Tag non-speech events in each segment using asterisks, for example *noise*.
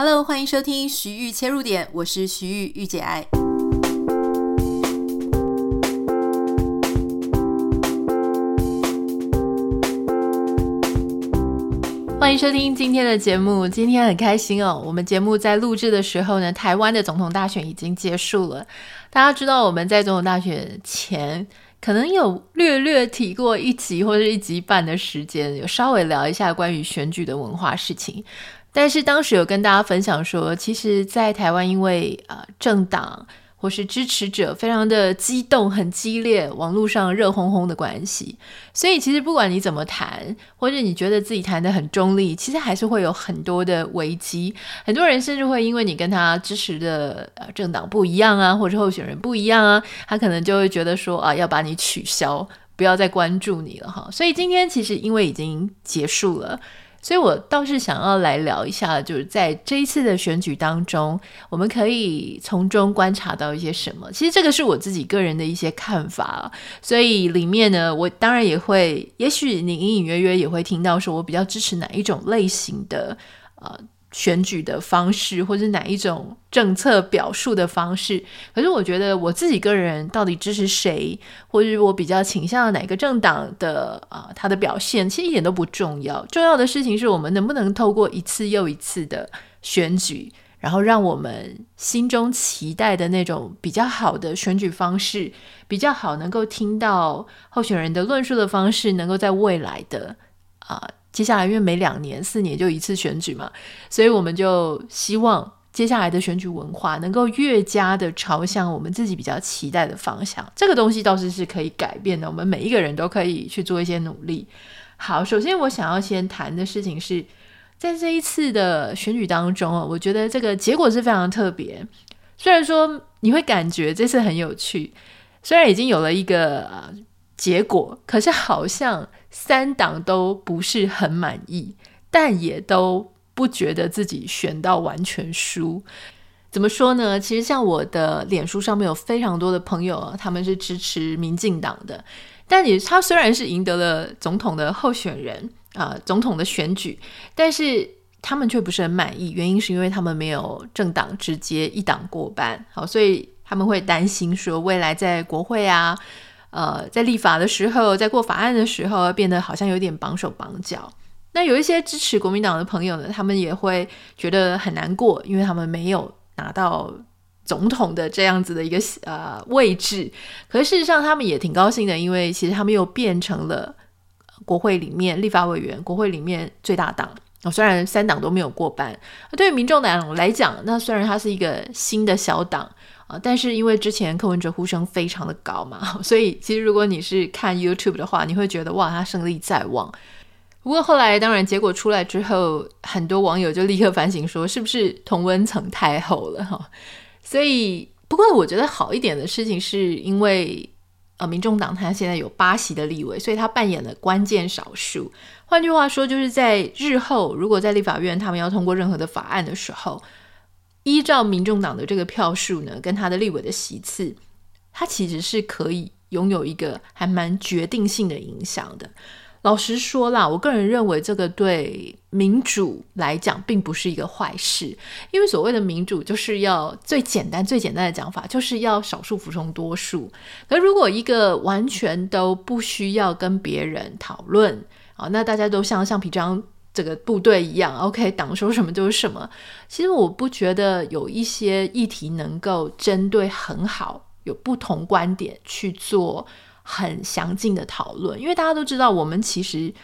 Hello，欢迎收听徐玉切入点，我是徐玉御姐爱。欢迎收听今天的节目，今天很开心哦。我们节目在录制的时候呢，台湾的总统大选已经结束了。大家知道我们在总统大选前，可能有略略提过一集或者一集半的时间，有稍微聊一下关于选举的文化事情。但是当时有跟大家分享说，其实，在台湾，因为呃政党或是支持者非常的激动、很激烈，网络上热烘烘的关系，所以其实不管你怎么谈，或者你觉得自己谈得很中立，其实还是会有很多的危机。很多人甚至会因为你跟他支持的呃政党不一样啊，或者候选人不一样啊，他可能就会觉得说啊，要把你取消，不要再关注你了哈。所以今天其实因为已经结束了。所以我倒是想要来聊一下，就是在这一次的选举当中，我们可以从中观察到一些什么。其实这个是我自己个人的一些看法，所以里面呢，我当然也会，也许你隐隐约约也会听到，说我比较支持哪一种类型的，呃。选举的方式，或者哪一种政策表述的方式，可是我觉得我自己个人到底支持谁，或者我比较倾向哪个政党的啊、呃，他的表现其实一点都不重要。重要的事情是我们能不能透过一次又一次的选举，然后让我们心中期待的那种比较好的选举方式，比较好能够听到候选人的论述的方式，能够在未来的啊。接下来，因为每两年、四年就一次选举嘛，所以我们就希望接下来的选举文化能够越加的朝向我们自己比较期待的方向。这个东西倒是是可以改变的，我们每一个人都可以去做一些努力。好，首先我想要先谈的事情是在这一次的选举当中啊，我觉得这个结果是非常特别。虽然说你会感觉这次很有趣，虽然已经有了一个结果，可是好像。三党都不是很满意，但也都不觉得自己选到完全输。怎么说呢？其实像我的脸书上面有非常多的朋友，他们是支持民进党的，但也他虽然是赢得了总统的候选人啊，总统的选举，但是他们却不是很满意。原因是因为他们没有政党直接一党过半，好，所以他们会担心说未来在国会啊。呃，在立法的时候，在过法案的时候，变得好像有点绑手绑脚。那有一些支持国民党的朋友呢，他们也会觉得很难过，因为他们没有拿到总统的这样子的一个呃位置。可是事实上，他们也挺高兴的，因为其实他们又变成了国会里面立法委员，国会里面最大党。哦，虽然三党都没有过半，对于民众党来讲，那虽然它是一个新的小党。啊！但是因为之前柯文哲呼声非常的高嘛，*laughs* 所以其实如果你是看 YouTube 的话，你会觉得哇，他胜利在望。不过后来当然结果出来之后，很多网友就立刻反省说，是不是同温层太厚了哈？所以不过我觉得好一点的事情是因为呃，民众党他现在有八席的立委，所以他扮演了关键少数。换句话说，就是在日后如果在立法院他们要通过任何的法案的时候。依照民众党的这个票数呢，跟他的立委的席次，他其实是可以拥有一个还蛮决定性的影响的。老实说啦，我个人认为这个对民主来讲并不是一个坏事，因为所谓的民主就是要最简单、最简单的讲法，就是要少数服从多数。而如果一个完全都不需要跟别人讨论啊，那大家都像橡皮章。这个部队一样，OK，党说什么就是什么。其实我不觉得有一些议题能够针对很好，有不同观点去做很详尽的讨论，因为大家都知道，我们其实，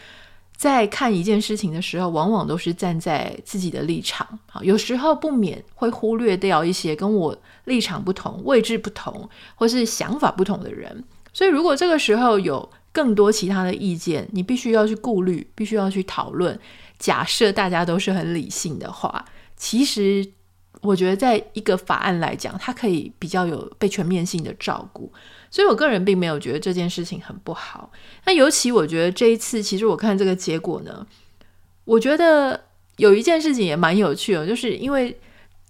在看一件事情的时候，往往都是站在自己的立场，好，有时候不免会忽略掉一些跟我立场不同、位置不同或是想法不同的人。所以，如果这个时候有更多其他的意见，你必须要去顾虑，必须要去讨论。假设大家都是很理性的话，其实我觉得在一个法案来讲，它可以比较有被全面性的照顾，所以我个人并没有觉得这件事情很不好。那尤其我觉得这一次，其实我看这个结果呢，我觉得有一件事情也蛮有趣的，就是因为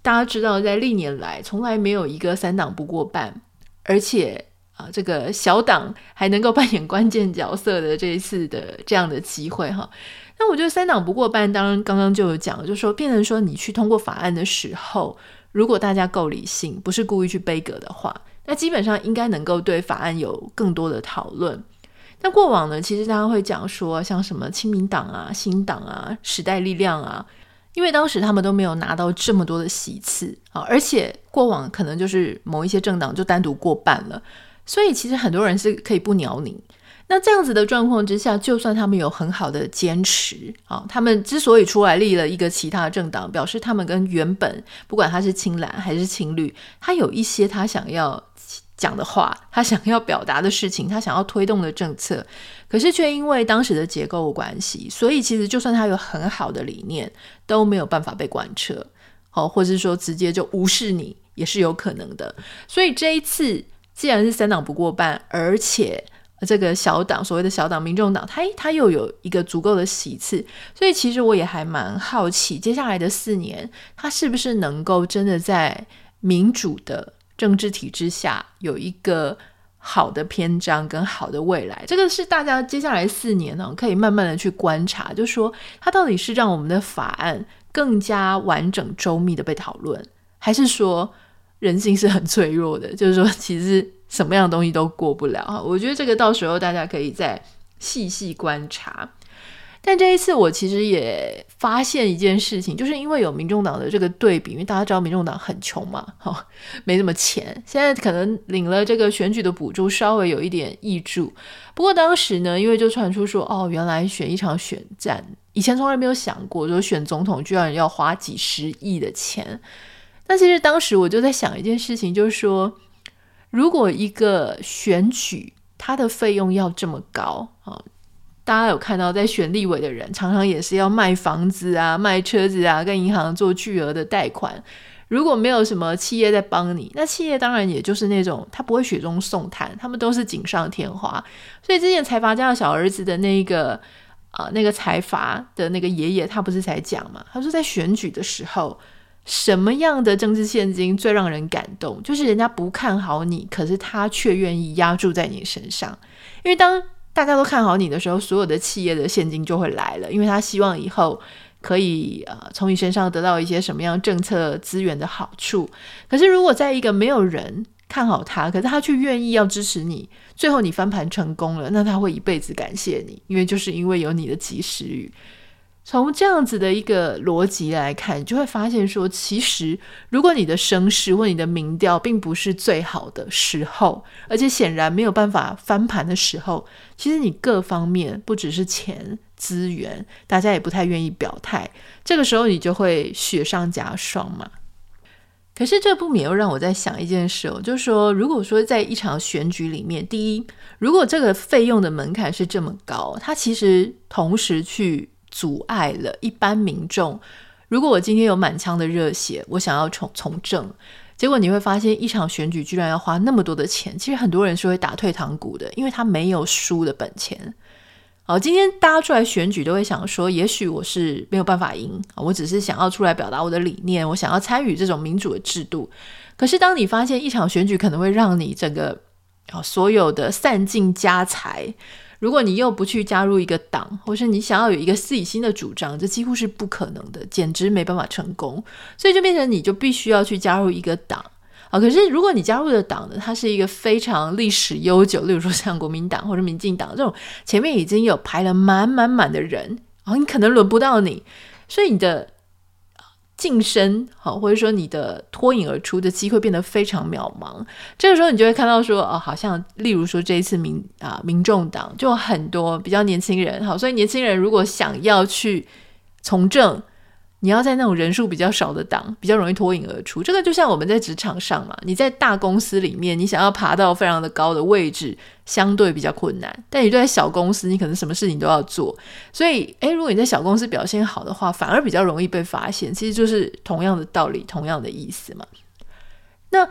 大家知道，在历年来从来没有一个三党不过半，而且啊，这个小党还能够扮演关键角色的这一次的这样的机会哈。那我觉得三党不过半，当然刚刚就有讲，就是说变成说你去通过法案的时候，如果大家够理性，不是故意去杯葛的话，那基本上应该能够对法案有更多的讨论。那过往呢，其实大家会讲说，像什么亲民党啊、新党啊、时代力量啊，因为当时他们都没有拿到这么多的席次啊，而且过往可能就是某一些政党就单独过半了。所以其实很多人是可以不鸟你。那这样子的状况之下，就算他们有很好的坚持啊，他们之所以出来立了一个其他的政党，表示他们跟原本不管他是青蓝还是青绿，他有一些他想要讲的话，他想要表达的事情，他想要推动的政策，可是却因为当时的结构关系，所以其实就算他有很好的理念，都没有办法被贯彻，好，或是说直接就无视你，也是有可能的。所以这一次。既然是三党不过半，而且这个小党所谓的小党民众党，它它又有一个足够的席次，所以其实我也还蛮好奇，接下来的四年，它是不是能够真的在民主的政治体制下有一个好的篇章跟好的未来？这个是大家接下来四年呢，可以慢慢的去观察，就说它到底是让我们的法案更加完整周密的被讨论，还是说？人性是很脆弱的，就是说，其实什么样的东西都过不了哈。我觉得这个到时候大家可以再细细观察。但这一次，我其实也发现一件事情，就是因为有民众党的这个对比，因为大家知道民众党很穷嘛，哈，没什么钱，现在可能领了这个选举的补助，稍微有一点挹注。不过当时呢，因为就传出说，哦，原来选一场选战，以前从来没有想过，说选总统居然要花几十亿的钱。那其实当时我就在想一件事情，就是说，如果一个选举它的费用要这么高啊，大家有看到在选立委的人常常也是要卖房子啊、卖车子啊，跟银行做巨额的贷款。如果没有什么企业在帮你，那企业当然也就是那种他不会雪中送炭，他们都是锦上添花。所以之前财阀家的小儿子的那个啊，那个财阀的那个爷爷，他不是才讲嘛？他说在选举的时候。什么样的政治现金最让人感动？就是人家不看好你，可是他却愿意押注在你身上。因为当大家都看好你的时候，所有的企业的现金就会来了，因为他希望以后可以呃从你身上得到一些什么样政策资源的好处。可是如果在一个没有人看好他，可是他却愿意要支持你，最后你翻盘成功了，那他会一辈子感谢你，因为就是因为有你的及时雨。从这样子的一个逻辑来看，就会发现说，其实如果你的声势或你的民调并不是最好的时候，而且显然没有办法翻盘的时候，其实你各方面不只是钱资源，大家也不太愿意表态，这个时候你就会雪上加霜嘛。可是这不免又让我在想一件事哦，就是说，如果说在一场选举里面，第一，如果这个费用的门槛是这么高，它其实同时去。阻碍了一般民众。如果我今天有满腔的热血，我想要从从政，结果你会发现一场选举居然要花那么多的钱。其实很多人是会打退堂鼓的，因为他没有输的本钱。好，今天大家出来选举都会想说，也许我是没有办法赢，我只是想要出来表达我的理念，我想要参与这种民主的制度。可是当你发现一场选举可能会让你整个啊所有的散尽家财。如果你又不去加入一个党，或是你想要有一个自己新的主张，这几乎是不可能的，简直没办法成功。所以就变成你就必须要去加入一个党啊。可是如果你加入的党呢，它是一个非常历史悠久，例如说像国民党或者民进党这种，前面已经有排了满满满的人啊，你可能轮不到你，所以你的。晋升好，或者说你的脱颖而出的机会变得非常渺茫。这个时候，你就会看到说，哦，好像例如说这一次民啊，民众党就很多比较年轻人，好，所以年轻人如果想要去从政。你要在那种人数比较少的党，比较容易脱颖而出。这个就像我们在职场上嘛，你在大公司里面，你想要爬到非常的高的位置，相对比较困难。但你在小公司，你可能什么事情都要做。所以，诶，如果你在小公司表现好的话，反而比较容易被发现。其实就是同样的道理，同样的意思嘛。那。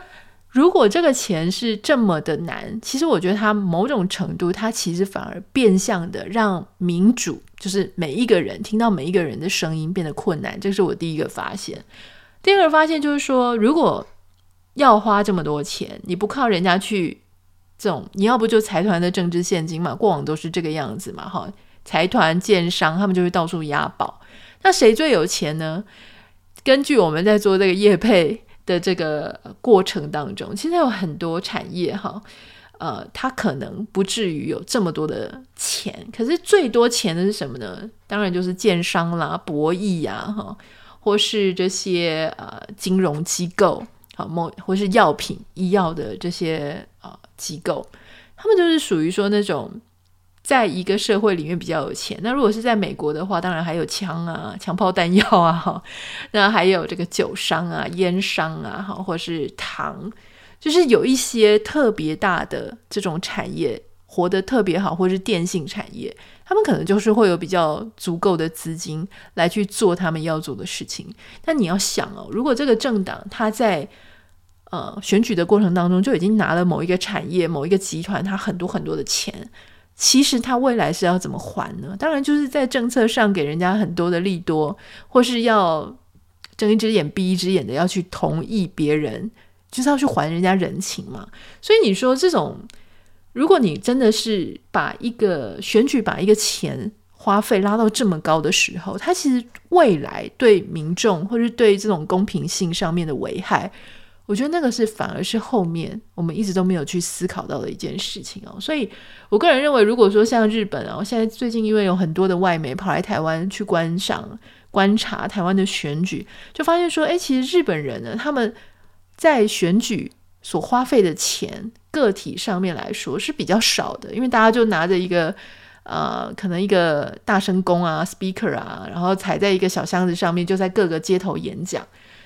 如果这个钱是这么的难，其实我觉得它某种程度，它其实反而变相的让民主，就是每一个人听到每一个人的声音变得困难。这是我第一个发现。第二个发现就是说，如果要花这么多钱，你不靠人家去这种，你要不就财团的政治现金嘛，过往都是这个样子嘛，哈，财团建商他们就会到处押宝。那谁最有钱呢？根据我们在做这个业配的这个过程当中，其实有很多产业哈，呃，它可能不至于有这么多的钱，可是最多钱的是什么呢？当然就是建商啦、博弈呀，哈，或是这些呃金融机构，好，某或是药品、医药的这些呃机构，他们就是属于说那种。在一个社会里面比较有钱，那如果是在美国的话，当然还有枪啊、枪炮弹药啊，哈 *laughs* 那还有这个酒商啊、烟商啊，哈，或是糖，就是有一些特别大的这种产业活得特别好，或是电信产业，他们可能就是会有比较足够的资金来去做他们要做的事情。但你要想哦，如果这个政党他在呃选举的过程当中就已经拿了某一个产业、某一个集团他很多很多的钱。其实他未来是要怎么还呢？当然就是在政策上给人家很多的利多，或是要睁一只眼闭一只眼的要去同意别人，就是要去还人家人情嘛。所以你说这种，如果你真的是把一个选举把一个钱花费拉到这么高的时候，它其实未来对民众或是对这种公平性上面的危害。我觉得那个是反而是后面我们一直都没有去思考到的一件事情哦，所以我个人认为，如果说像日本啊，现在最近因为有很多的外媒跑来台湾去观赏、观察台湾的选举，就发现说，哎，其实日本人呢，他们在选举所花费的钱，个体上面来说是比较少的，因为大家就拿着一个呃，可能一个大声公啊、speaker 啊，然后踩在一个小箱子上面，就在各个街头演讲。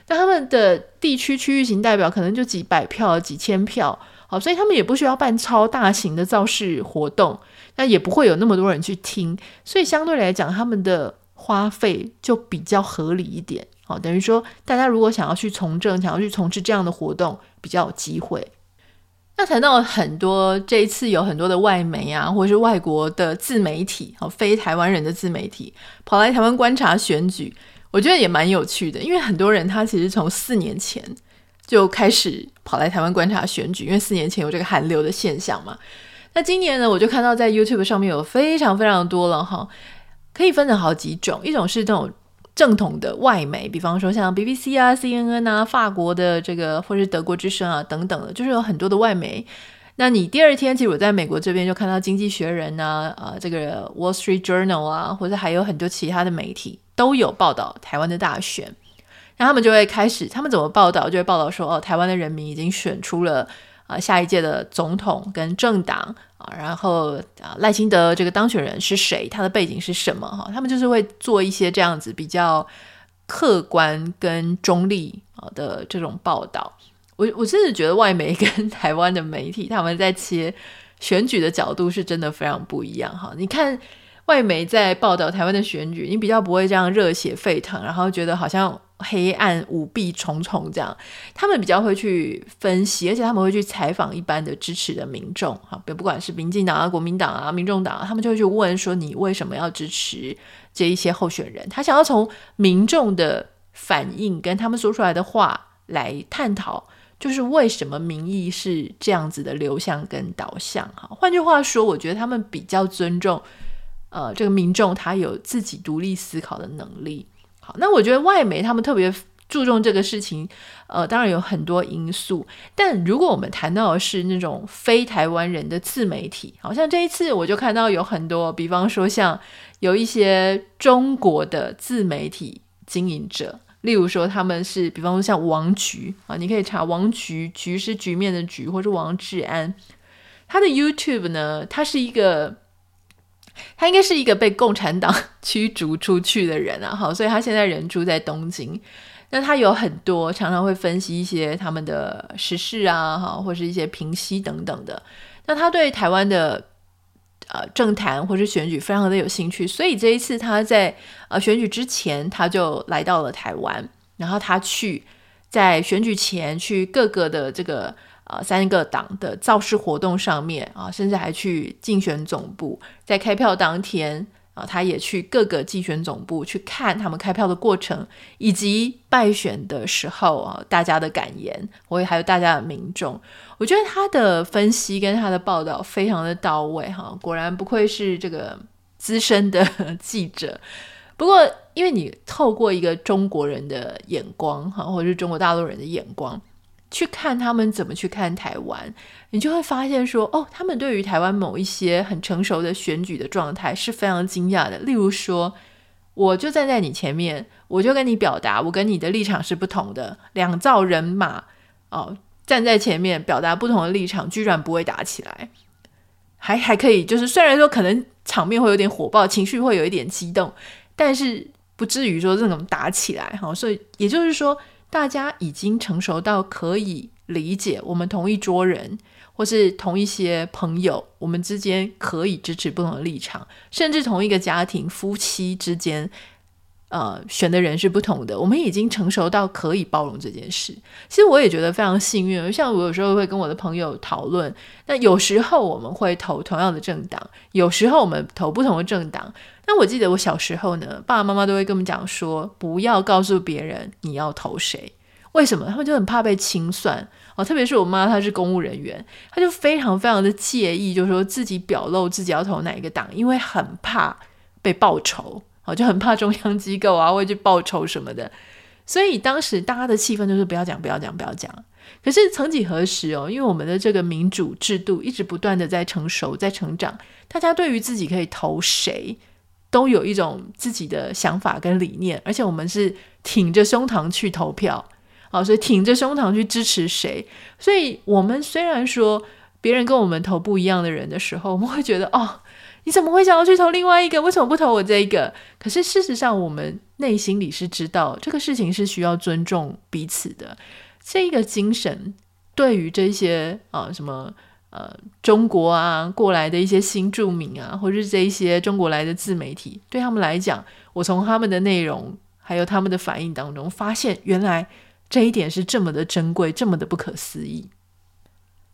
那他们的地区区域型代表可能就几百票、几千票，好，所以他们也不需要办超大型的造势活动，那也不会有那么多人去听，所以相对来讲，他们的花费就比较合理一点，好，等于说大家如果想要去从政、想要去从事这样的活动，比较有机会。那谈到很多这一次有很多的外媒啊，或者是外国的自媒体，好，非台湾人的自媒体跑来台湾观察选举。我觉得也蛮有趣的，因为很多人他其实从四年前就开始跑来台湾观察选举，因为四年前有这个韩流的现象嘛。那今年呢，我就看到在 YouTube 上面有非常非常多了哈，可以分成好几种，一种是这种正统的外媒，比方说像 BBC 啊、CNN 啊、法国的这个或是德国之声啊等等的，就是有很多的外媒。那你第二天，其实我在美国这边就看到《经济学人》啊、啊这个 Wall Street Journal 啊，或者还有很多其他的媒体都有报道台湾的大选。那他们就会开始，他们怎么报道？就会报道说，哦，台湾的人民已经选出了啊下一届的总统跟政党啊，然后啊赖清德这个当选人是谁？他的背景是什么？哈，他们就是会做一些这样子比较客观跟中立啊的这种报道。我我真的觉得外媒跟台湾的媒体他们在切选举的角度是真的非常不一样哈。你看外媒在报道台湾的选举，你比较不会这样热血沸腾，然后觉得好像黑暗舞弊重重这样。他们比较会去分析，而且他们会去采访一般的支持的民众哈，不管是民进党啊、国民党啊、民众党啊，他们就会去问说，你为什么要支持这一些候选人？他想要从民众的反应跟他们说出来的话来探讨。就是为什么民意是这样子的流向跟导向哈？换句话说，我觉得他们比较尊重呃这个民众，他有自己独立思考的能力。好，那我觉得外媒他们特别注重这个事情，呃，当然有很多因素。但如果我们谈到的是那种非台湾人的自媒体，好像这一次我就看到有很多，比方说像有一些中国的自媒体经营者。例如说，他们是，比方说像王菊啊，你可以查王菊，菊是局面的菊，或是王志安。他的 YouTube 呢，他是一个，他应该是一个被共产党驱逐出去的人啊，好，所以他现在人住在东京。那他有很多常常会分析一些他们的时事啊，哈，或是一些评析等等的。那他对台湾的。呃，政坛或是选举非常的有兴趣，所以这一次他在呃选举之前，他就来到了台湾，然后他去在选举前去各个的这个呃三个党的造势活动上面啊，甚至还去竞选总部，在开票当天啊，他也去各个竞选总部去看他们开票的过程，以及败选的时候啊，大家的感言，我也还有大家的民众，我觉得他的分析跟他的报道非常的到位哈，果然不愧是这个资深的 *laughs* 记者。不过，因为你透过一个中国人的眼光哈，或者是中国大陆人的眼光。去看他们怎么去看台湾，你就会发现说，哦，他们对于台湾某一些很成熟的选举的状态是非常惊讶的。例如说，我就站在你前面，我就跟你表达，我跟你的立场是不同的，两造人马哦，站在前面表达不同的立场，居然不会打起来，还还可以，就是虽然说可能场面会有点火爆，情绪会有一点激动，但是不至于说这种打起来哈。所以也就是说。大家已经成熟到可以理解，我们同一桌人或是同一些朋友，我们之间可以支持不同的立场，甚至同一个家庭夫妻之间，呃，选的人是不同的。我们已经成熟到可以包容这件事。其实我也觉得非常幸运，像我有时候会跟我的朋友讨论，那有时候我们会投同样的政党，有时候我们投不同的政党。那我记得我小时候呢，爸爸妈妈都会跟我们讲说，不要告诉别人你要投谁。为什么？他们就很怕被清算哦。特别是我妈，她是公务人员，她就非常非常的介意，就是说自己表露自己要投哪一个党，因为很怕被报仇哦，就很怕中央机构啊会去报仇什么的。所以当时大家的气氛就是不要讲，不要讲，不要讲。可是曾几何时哦，因为我们的这个民主制度一直不断的在成熟，在成长，大家对于自己可以投谁，都有一种自己的想法跟理念，而且我们是挺着胸膛去投票，啊，所以挺着胸膛去支持谁。所以，我们虽然说别人跟我们投不一样的人的时候，我们会觉得哦，你怎么会想要去投另外一个？为什么不投我这一个？可是事实上，我们内心里是知道这个事情是需要尊重彼此的。这一个精神对于这些啊什么。呃，中国啊，过来的一些新著名啊，或者是这一些中国来的自媒体，对他们来讲，我从他们的内容还有他们的反应当中，发现原来这一点是这么的珍贵，这么的不可思议。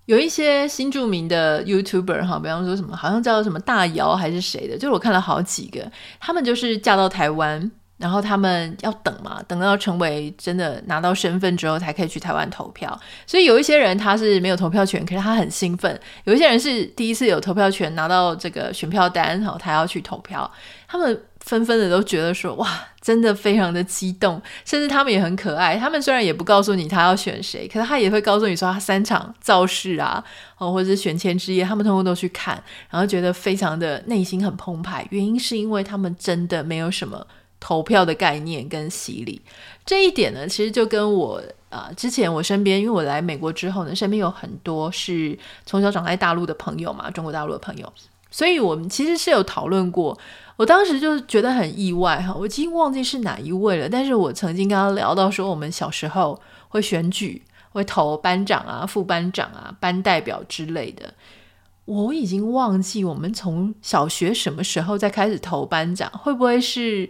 有一些新著名的 YouTuber 哈，比方说什么，好像叫什么大姚还是谁的，就是我看了好几个，他们就是嫁到台湾。然后他们要等嘛，等到成为真的拿到身份之后，才可以去台湾投票。所以有一些人他是没有投票权，可是他很兴奋；有一些人是第一次有投票权，拿到这个选票单，然后他要去投票。他们纷纷的都觉得说：“哇，真的非常的激动。”甚至他们也很可爱。他们虽然也不告诉你他要选谁，可是他也会告诉你说他三场造势啊，哦，或者是选前之夜，他们通通都去看，然后觉得非常的内心很澎湃。原因是因为他们真的没有什么。投票的概念跟洗礼这一点呢，其实就跟我啊、之前我身边，因为我来美国之后呢，身边有很多是从小长在大陆的朋友嘛，中国大陆的朋友，所以我们其实是有讨论过。我当时就觉得很意外哈，我已经忘记是哪一位了，但是我曾经跟他聊到说，我们小时候会选举，会投班长啊、副班长啊、班代表之类的。我已经忘记我们从小学什么时候再开始投班长，会不会是？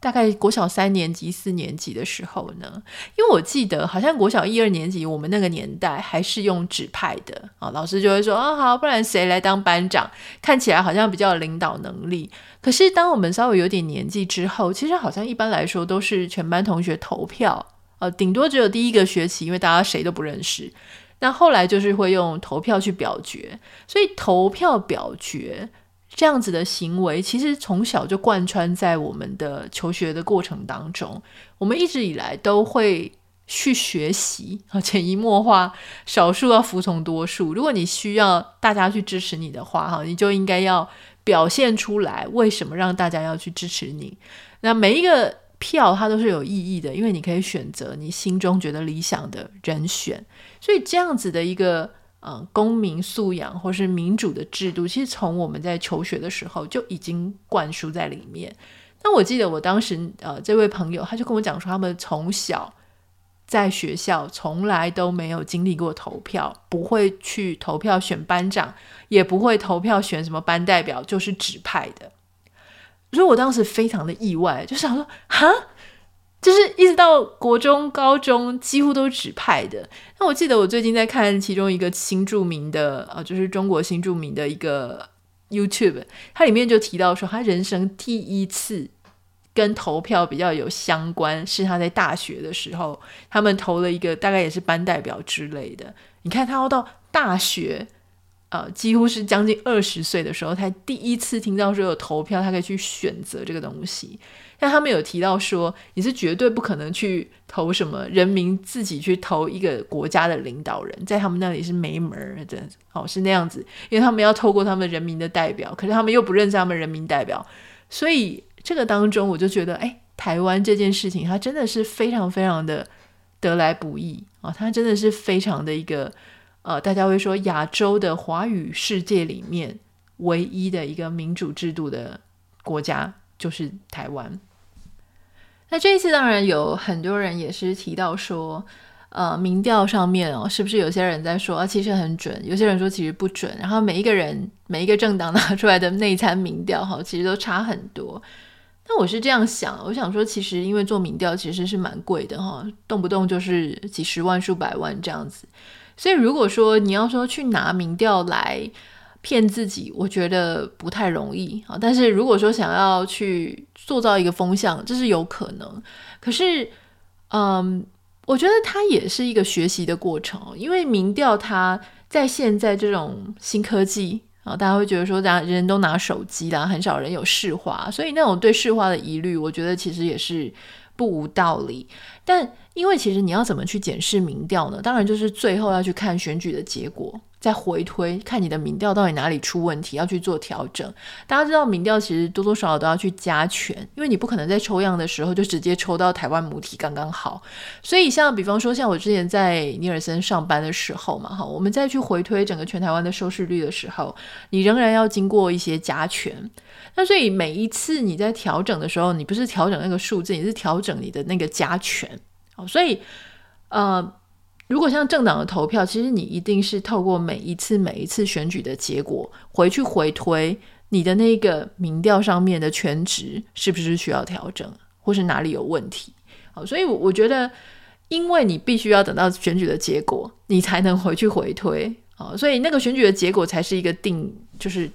大概国小三年级、四年级的时候呢，因为我记得好像国小一二年级，我们那个年代还是用指派的啊，老师就会说啊，好，不然谁来当班长？看起来好像比较有领导能力。可是当我们稍微有点年纪之后，其实好像一般来说都是全班同学投票，呃，顶多只有第一个学期，因为大家谁都不认识。那后来就是会用投票去表决，所以投票表决。这样子的行为，其实从小就贯穿在我们的求学的过程当中。我们一直以来都会去学习啊，*laughs* 潜移默化，少数要服从多数。如果你需要大家去支持你的话，哈，你就应该要表现出来，为什么让大家要去支持你。那每一个票它都是有意义的，因为你可以选择你心中觉得理想的人选。所以这样子的一个。呃，公民素养或是民主的制度，其实从我们在求学的时候就已经灌输在里面。那我记得我当时，呃，这位朋友他就跟我讲说，他们从小在学校从来都没有经历过投票，不会去投票选班长，也不会投票选什么班代表，就是指派的。所以我当时非常的意外，就想说，哈。就是一直到国中、高中，几乎都是指派的。那我记得我最近在看其中一个新著名的，呃，就是中国新著名的一个 YouTube，他里面就提到说，他人生第一次跟投票比较有相关，是他在大学的时候，他们投了一个大概也是班代表之类的。你看他要到大学。呃，几乎是将近二十岁的时候，才第一次听到说有投票，他可以去选择这个东西。但他们有提到说，你是绝对不可能去投什么人民自己去投一个国家的领导人，在他们那里是没门儿的，哦，是那样子，因为他们要透过他们人民的代表，可是他们又不认识他们人民代表，所以这个当中我就觉得，哎，台湾这件事情，它真的是非常非常的得来不易啊，哦，它真的是非常的一个。呃，大家会说亚洲的华语世界里面唯一的一个民主制度的国家就是台湾。那这一次当然有很多人也是提到说，呃，民调上面哦，是不是有些人在说啊，其实很准，有些人说其实不准。然后每一个人每一个政党拿出来的内参民调哈，其实都差很多。那我是这样想，我想说，其实因为做民调其实是蛮贵的哈，动不动就是几十万、数百万这样子。所以，如果说你要说去拿民调来骗自己，我觉得不太容易啊。但是如果说想要去塑造一个风向，这是有可能。可是，嗯，我觉得它也是一个学习的过程，因为民调它在现在这种新科技啊，大家会觉得说，大家人都拿手机啦，很少人有视化，所以那种对视化的疑虑，我觉得其实也是。不无道理，但因为其实你要怎么去检视民调呢？当然就是最后要去看选举的结果，再回推看你的民调到底哪里出问题，要去做调整。大家知道民调其实多多少少都要去加权，因为你不可能在抽样的时候就直接抽到台湾母体刚刚好。所以像比方说像我之前在尼尔森上班的时候嘛，哈，我们再去回推整个全台湾的收视率的时候，你仍然要经过一些加权。那所以每一次你在调整的时候，你不是调整那个数字，你是调整你的那个加权。所以呃，如果像政党的投票，其实你一定是透过每一次每一次选举的结果回去回推你的那个民调上面的权值是不是需要调整，或是哪里有问题。好，所以我觉得，因为你必须要等到选举的结果，你才能回去回推。哦，所以那个选举的结果才是一个定，就是。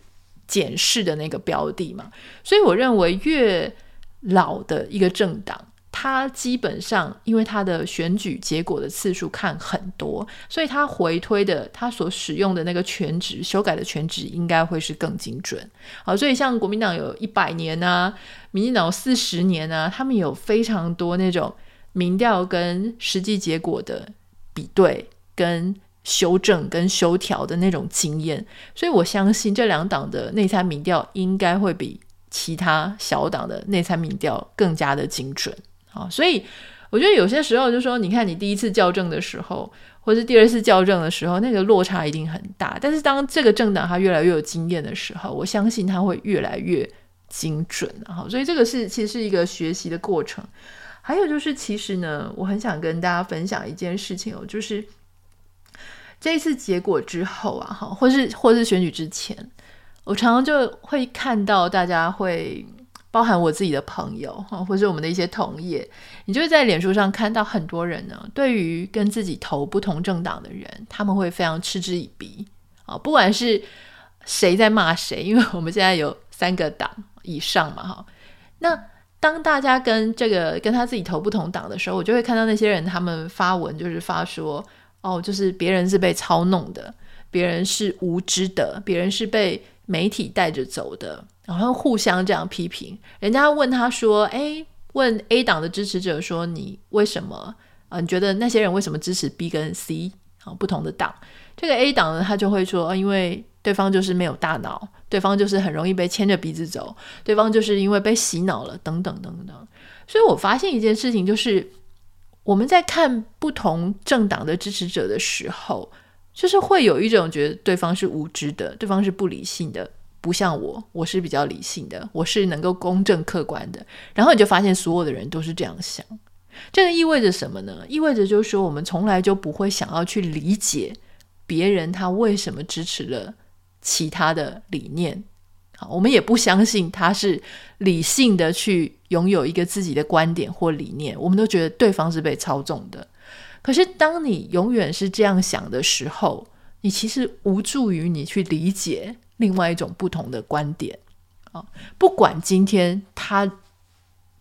检视的那个标的嘛，所以我认为越老的一个政党，他基本上因为他的选举结果的次数看很多，所以他回推的他所使用的那个权值修改的权值应该会是更精准。好，所以像国民党有一百年啊，民进党四十年啊，他们有非常多那种民调跟实际结果的比对跟。修正跟修调的那种经验，所以我相信这两党的内参民调应该会比其他小党的内参民调更加的精准啊！所以我觉得有些时候就说，你看你第一次校正的时候，或是第二次校正的时候，那个落差一定很大。但是当这个政党它越来越有经验的时候，我相信它会越来越精准啊！所以这个是其实是一个学习的过程。还有就是，其实呢，我很想跟大家分享一件事情哦，就是。这一次结果之后啊，哈，或是或是选举之前，我常常就会看到大家会包含我自己的朋友，或是我们的一些同业，你就会在脸书上看到很多人呢，对于跟自己投不同政党的人，他们会非常嗤之以鼻啊，不管是谁在骂谁，因为我们现在有三个党以上嘛，哈，那当大家跟这个跟他自己投不同党的时候，我就会看到那些人他们发文，就是发说。哦，就是别人是被操弄的，别人是无知的，别人是被媒体带着走的，然后互相这样批评。人家问他说：“诶，问 A 党的支持者说，你为什么？啊，你觉得那些人为什么支持 B 跟 C 啊不同的党？这个 A 党呢，他就会说，因为对方就是没有大脑，对方就是很容易被牵着鼻子走，对方就是因为被洗脑了，等等等等。所以我发现一件事情就是。我们在看不同政党的支持者的时候，就是会有一种觉得对方是无知的，对方是不理性的，不像我，我是比较理性的，我是能够公正客观的。然后你就发现所有的人都是这样想，这个意味着什么呢？意味着就是说，我们从来就不会想要去理解别人他为什么支持了其他的理念。好，我们也不相信他是理性的去拥有一个自己的观点或理念，我们都觉得对方是被操纵的。可是，当你永远是这样想的时候，你其实无助于你去理解另外一种不同的观点啊。不管今天他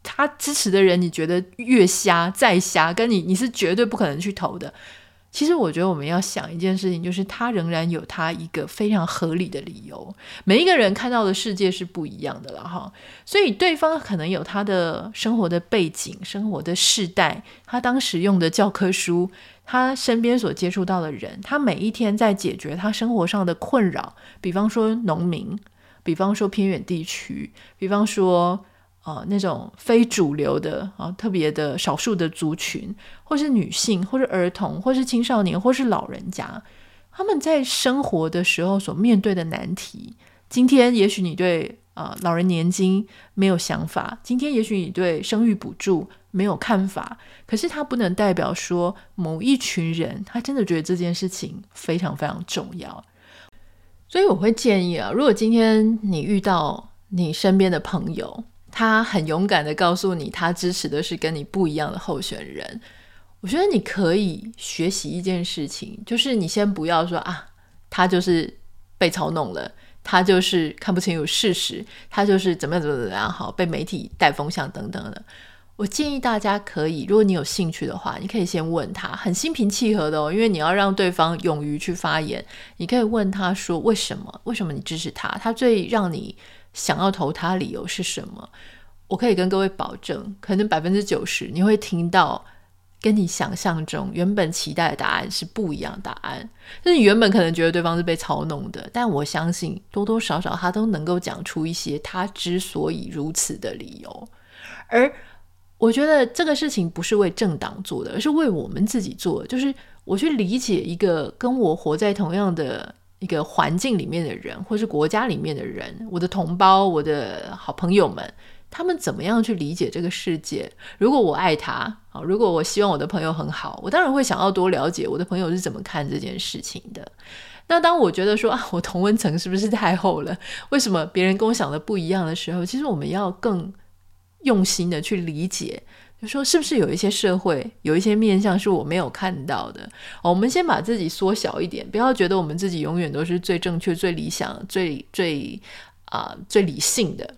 他支持的人，你觉得越瞎再瞎，跟你你是绝对不可能去投的。其实我觉得我们要想一件事情，就是他仍然有他一个非常合理的理由。每一个人看到的世界是不一样的了哈，所以对方可能有他的生活的背景、生活的世代，他当时用的教科书，他身边所接触到的人，他每一天在解决他生活上的困扰。比方说农民，比方说偏远地区，比方说。啊、那种非主流的啊，特别的少数的族群，或是女性，或是儿童，或是青少年，或是老人家，他们在生活的时候所面对的难题。今天也许你对啊、老人年金没有想法，今天也许你对生育补助没有看法，可是它不能代表说某一群人他真的觉得这件事情非常非常重要。所以我会建议啊，如果今天你遇到你身边的朋友，他很勇敢的告诉你，他支持的是跟你不一样的候选人。我觉得你可以学习一件事情，就是你先不要说啊，他就是被操弄了，他就是看不清楚事实，他就是怎么样怎么怎么样，好被媒体带风向等等的。我建议大家可以，如果你有兴趣的话，你可以先问他，很心平气和的哦，因为你要让对方勇于去发言。你可以问他说，为什么？为什么你支持他？他最让你。想要投他理由是什么？我可以跟各位保证，可能百分之九十你会听到跟你想象中原本期待的答案是不一样的答案。就是你原本可能觉得对方是被操弄的，但我相信多多少少他都能够讲出一些他之所以如此的理由。而我觉得这个事情不是为政党做的，而是为我们自己做的。就是我去理解一个跟我活在同样的。一个环境里面的人，或是国家里面的人，我的同胞，我的好朋友们，他们怎么样去理解这个世界？如果我爱他，好，如果我希望我的朋友很好，我当然会想要多了解我的朋友是怎么看这件事情的。那当我觉得说啊，我同温层是不是太厚了？为什么别人跟我想的不一样的时候，其实我们要更用心的去理解。说是不是有一些社会有一些面相是我没有看到的？我们先把自己缩小一点，不要觉得我们自己永远都是最正确、最理想、最最啊、最理性的。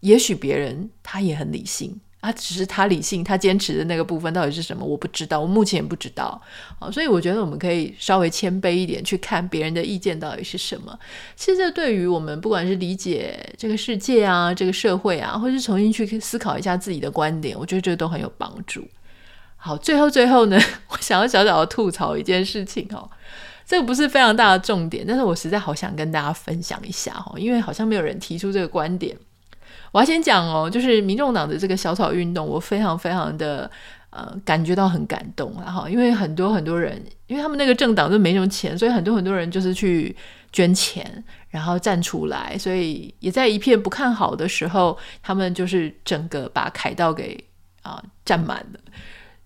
也许别人他也很理性。他只是他理性，他坚持的那个部分到底是什么？我不知道，我目前也不知道。好，所以我觉得我们可以稍微谦卑一点，去看别人的意见到底是什么。其实这对于我们不管是理解这个世界啊、这个社会啊，或是重新去思考一下自己的观点，我觉得这都很有帮助。好，最后最后呢，*laughs* 我想要小小的吐槽一件事情哦，这个不是非常大的重点，但是我实在好想跟大家分享一下哈，因为好像没有人提出这个观点。我要先讲哦，就是民众党的这个小草运动，我非常非常的呃感觉到很感动，然后因为很多很多人，因为他们那个政党就没什么钱，所以很多很多人就是去捐钱，然后站出来，所以也在一片不看好的时候，他们就是整个把凯道给啊、占满了。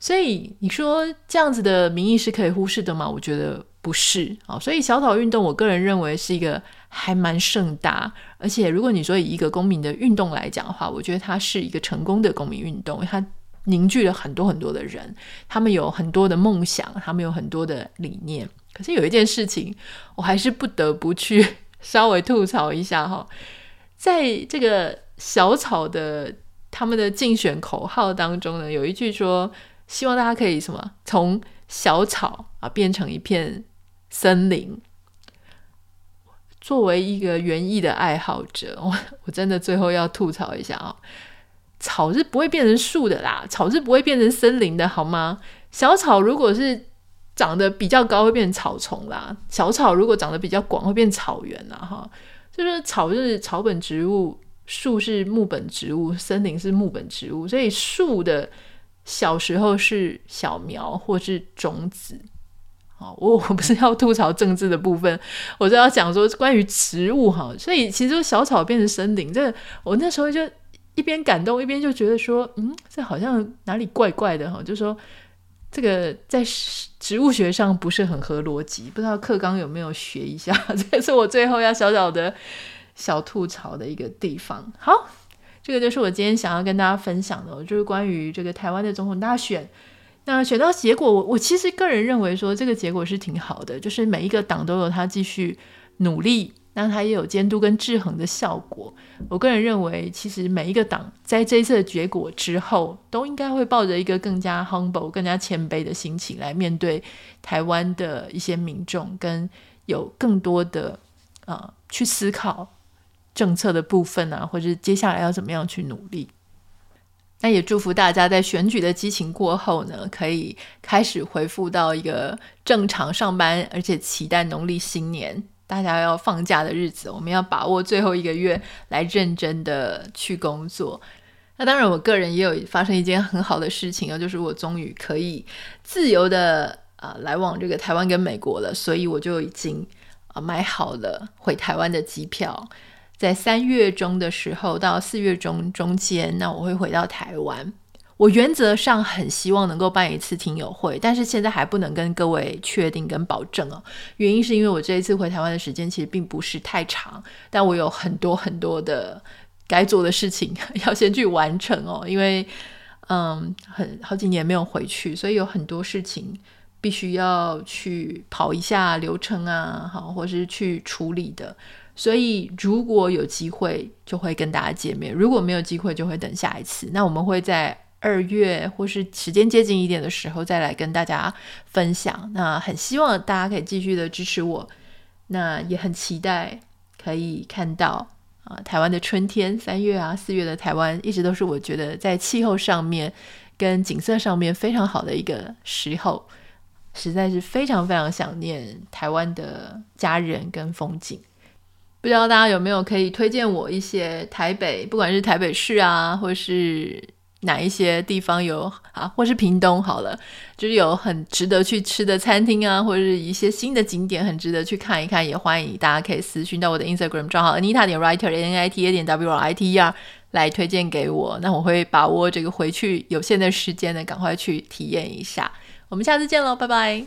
所以你说这样子的民意是可以忽视的吗？我觉得不是啊。所以小草运动，我个人认为是一个。还蛮盛大，而且如果你说以一个公民的运动来讲的话，我觉得它是一个成功的公民运动，它凝聚了很多很多的人，他们有很多的梦想，他们有很多的理念。可是有一件事情，我还是不得不去 *laughs* 稍微吐槽一下哈，在这个小草的他们的竞选口号当中呢，有一句说希望大家可以什么从小草啊变成一片森林。作为一个园艺的爱好者，*laughs* 我我真的最后要吐槽一下啊、草是不会变成树的啦，草是不会变成森林的，好吗？小草如果是长得比较高，会变成草丛啦；小草如果长得比较广，会变草原啦。哈，就是草是草本植物，树是木本植物，森林是木本植物，所以树的小时候是小苗或是种子。哦，我 *laughs* 我不是要吐槽政治的部分，我是要讲说关于植物哈，所以其实小草变成森林，这我那时候就一边感动一边就觉得说，嗯，这好像哪里怪怪的哈，就说这个在植物学上不是很合逻辑，不知道课纲有没有学一下，*laughs* 这是我最后要小小的小吐槽的一个地方。好，这个就是我今天想要跟大家分享的，就是关于这个台湾的总统大选。那选到结果，我我其实个人认为说这个结果是挺好的，就是每一个党都有他继续努力，那他也有监督跟制衡的效果。我个人认为，其实每一个党在这一次的结果之后，都应该会抱着一个更加 humble、更加谦卑的心情来面对台湾的一些民众，跟有更多的呃去思考政策的部分啊，或者接下来要怎么样去努力。那也祝福大家在选举的激情过后呢，可以开始恢复到一个正常上班，而且期待农历新年大家要放假的日子，我们要把握最后一个月来认真的去工作。那当然，我个人也有发生一件很好的事情啊，就是我终于可以自由的啊、来往这个台湾跟美国了，所以我就已经啊、买好了回台湾的机票。在三月中的时候到四月中中间，那我会回到台湾。我原则上很希望能够办一次听友会，但是现在还不能跟各位确定跟保证哦。原因是因为我这一次回台湾的时间其实并不是太长，但我有很多很多的该做的事情 *laughs* 要先去完成哦。因为嗯，很好几年没有回去，所以有很多事情必须要去跑一下流程啊，好，或是去处理的。所以，如果有机会，就会跟大家见面；如果没有机会，就会等下一次。那我们会在二月或是时间接近一点的时候再来跟大家分享。那很希望大家可以继续的支持我。那也很期待可以看到啊，台湾的春天，三月啊、四月的台湾，一直都是我觉得在气候上面跟景色上面非常好的一个时候。实在是非常非常想念台湾的家人跟风景。不知道大家有没有可以推荐我一些台北，不管是台北市啊，或是哪一些地方有啊，或是屏东好了，就是有很值得去吃的餐厅啊，或者是一些新的景点，很值得去看一看。也欢迎大家可以私讯到我的 Instagram 账号 Anita 点 Writer N I T A 点 W R I T E R 来推荐给我。那我会把握这个回去有限的时间呢，赶快去体验一下。我们下次见喽，拜拜。